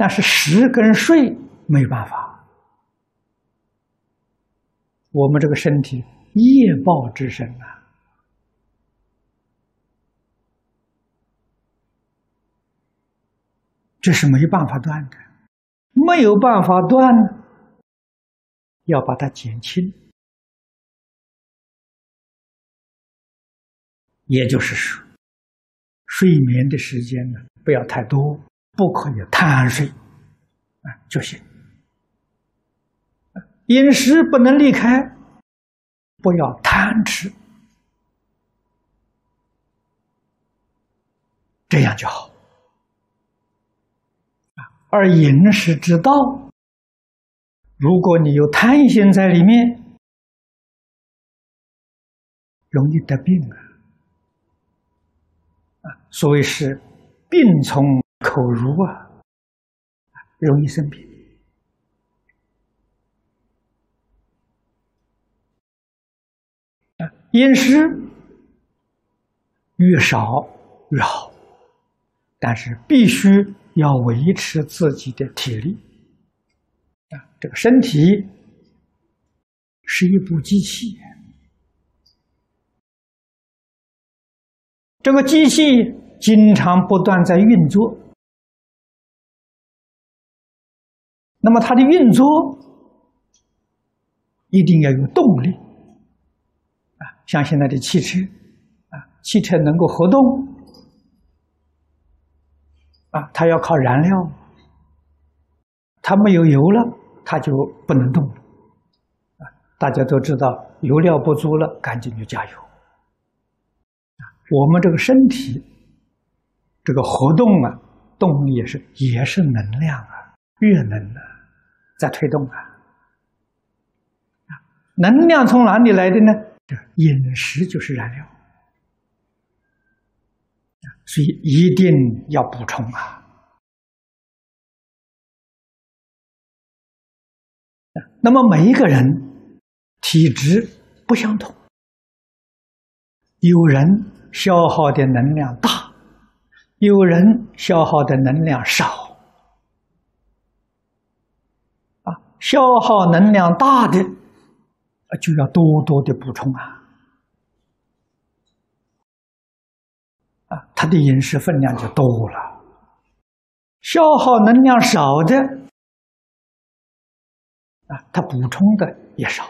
但是食跟睡没办法，我们这个身体业报之身啊，这是没办法断的，没有办法断，要把它减轻，也就是说，睡眠的时间呢不要太多，不可以贪睡，啊就行。饮食不能离开，不要贪吃，这样就好。而饮食之道，如果你有贪心在里面，容易得病啊！啊，所谓是病从口如啊，容易生病。啊，饮食越少越好，但是必须。要维持自己的体力啊！这个身体是一部机器，这个机器经常不断在运作。那么它的运作一定要有动力啊！像现在的汽车啊，汽车能够活动。啊，它要靠燃料，它没有油了，它就不能动。啊，大家都知道，油料不足了，赶紧就加油。我们这个身体，这个活动啊，动力也是也是能量啊，热能啊，在推动啊。能量从哪里来的呢？饮食就是燃料。所以一定要补充啊！那么每一个人体质不相同，有人消耗的能量大，有人消耗的能量少。啊，消耗能量大的啊，就要多多的补充啊。啊，他的饮食分量就多了，消耗能量少的，啊，他补充的也少。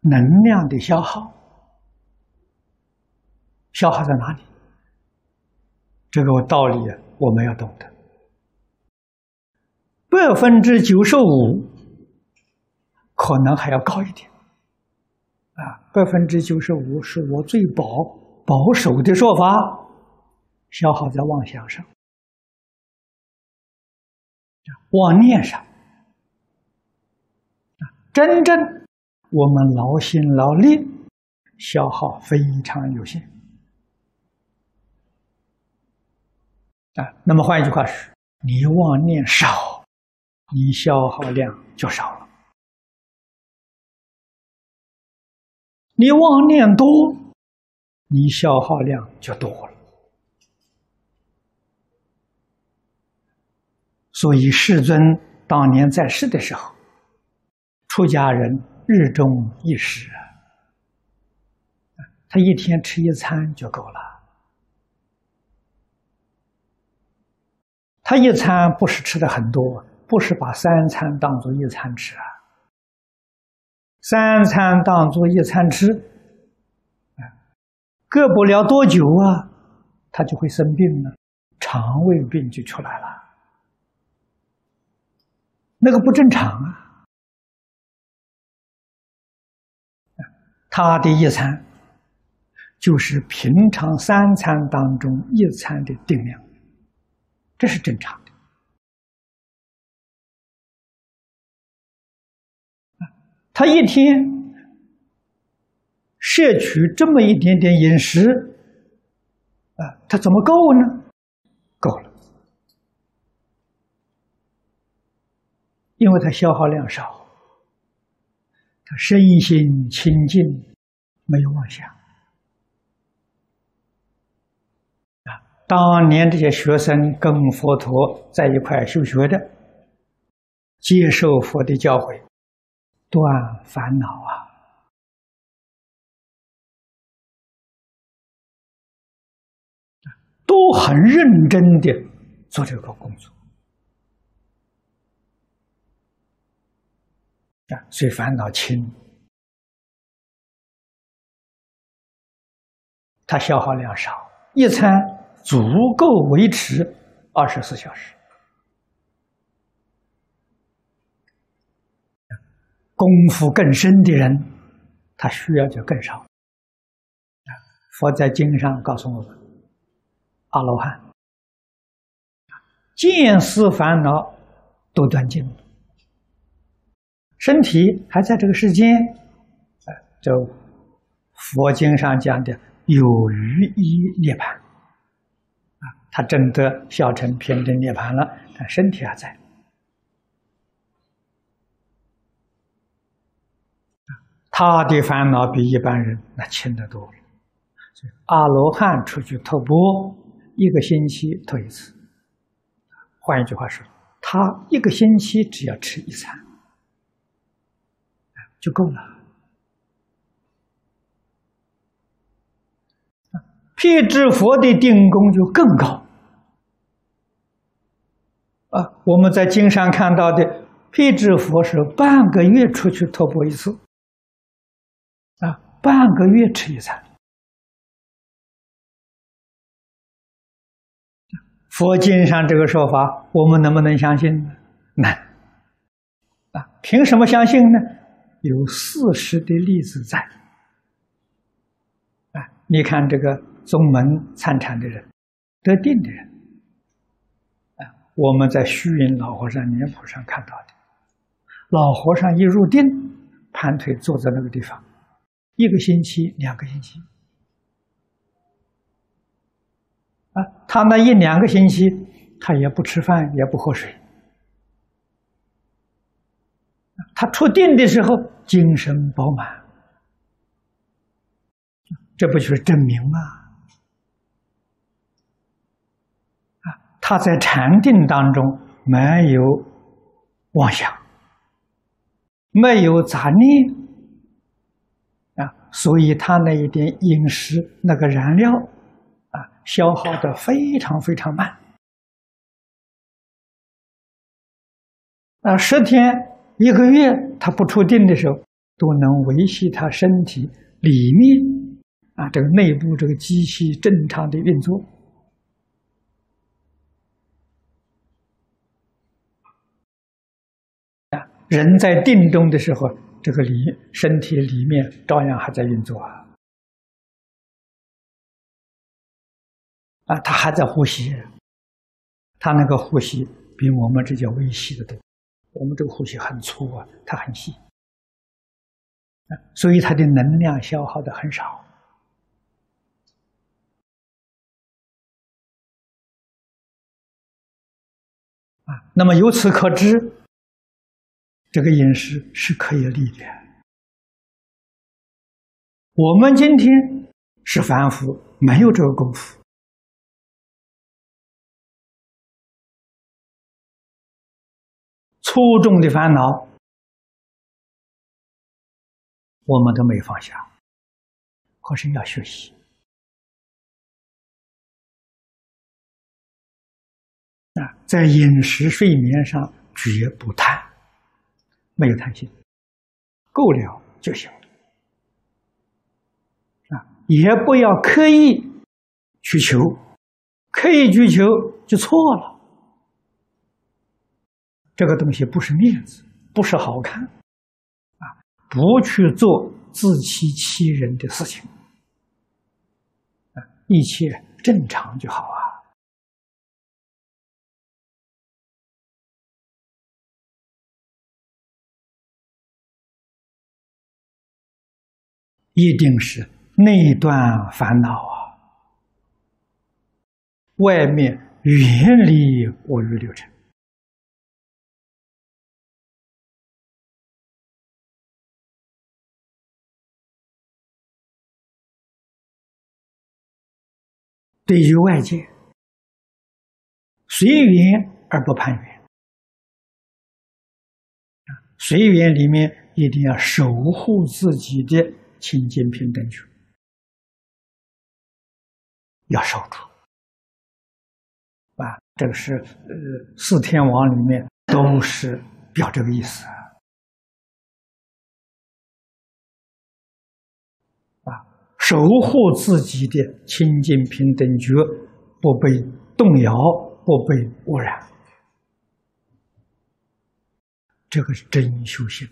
能量的消耗，消耗在哪里？这个道理我们要懂得。百分之九十五，可能还要高一点。啊，百分之九十五是我最保保守的说法，消耗在妄想上、妄念上。啊，真正我们劳心劳力，消耗非常有限。啊，那么换一句话是，你妄念少，你消耗量就少了。你妄念多，你消耗量就多了。所以世尊当年在世的时候，出家人日中一食，他一天吃一餐就够了。他一餐不是吃的很多，不是把三餐当做一餐吃啊。三餐当做一餐吃，啊隔不了多久啊，他就会生病了，肠胃病就出来了，那个不正常啊。他的一餐就是平常三餐当中一餐的定量，这是正常的。他一天摄取这么一点点饮食，啊，他怎么够呢？够了，因为他消耗量少，他身心清净，没有妄想，当年这些学生跟佛陀在一块修学的，接受佛的教诲，断烦恼啊，都很认真的做这个工作啊，所以烦恼轻，它消耗量少，一餐。足够维持二十四小时，功夫更深的人，他需要就更少。佛在经上告诉我们，阿罗汉见思烦恼都断尽了，身体还在这个世间，就佛经上讲的有余一涅槃。他真的小乘偏真涅盘了，但身体还在。他的烦恼比一般人那轻得多了。阿罗汉出去托钵，一个星期托一次。换一句话说，他一个星期只要吃一餐，就够了。辟支佛的定功就更高。啊，我们在经上看到的辟支佛是半个月出去托钵一次，啊，半个月吃一餐。佛经上这个说法，我们能不能相信呢？难。啊，凭什么相信呢？有事实的例子在。啊，你看这个宗门参禅的人，得定的人。我们在虚云老和尚年谱上看到的，老和尚一入定，盘腿坐在那个地方，一个星期、两个星期，啊，他那一两个星期，他也不吃饭，也不喝水，他出定的时候精神饱满，这不就是证明吗？他在禅定当中没有妄想，没有杂念。啊，所以他那一点饮食那个燃料啊，消耗的非常非常慢。啊，十天一个月他不出定的时候，都能维系他身体里面啊这个内部这个机器正常的运作。人在定中的时候，这个里身体里面照样还在运作啊，啊，他还在呼吸，他那个呼吸比我们这叫微细的多，我们这个呼吸很粗啊，它很细，所以它的能量消耗的很少，啊，那么由此可知。这个饮食是可以立的。我们今天是凡夫，没有这个功夫，粗重的烦恼我们都没放下，可是要学习啊，在饮食、睡眠上绝不贪。没有贪心，够了就行了啊！也不要刻意去求，刻意去求就错了。这个东西不是面子，不是好看啊！不去做自欺欺人的事情啊，一切正常就好啊。一定是内断烦恼啊，外面远离过欲六尘，对于外界随缘而不攀缘。随缘里面一定要守护自己的清净平等觉，要守住。啊，这个是呃四天王里面都是表这个意思。啊，守护自己的清净平等觉，不被动摇，不被污染。这个是真修行。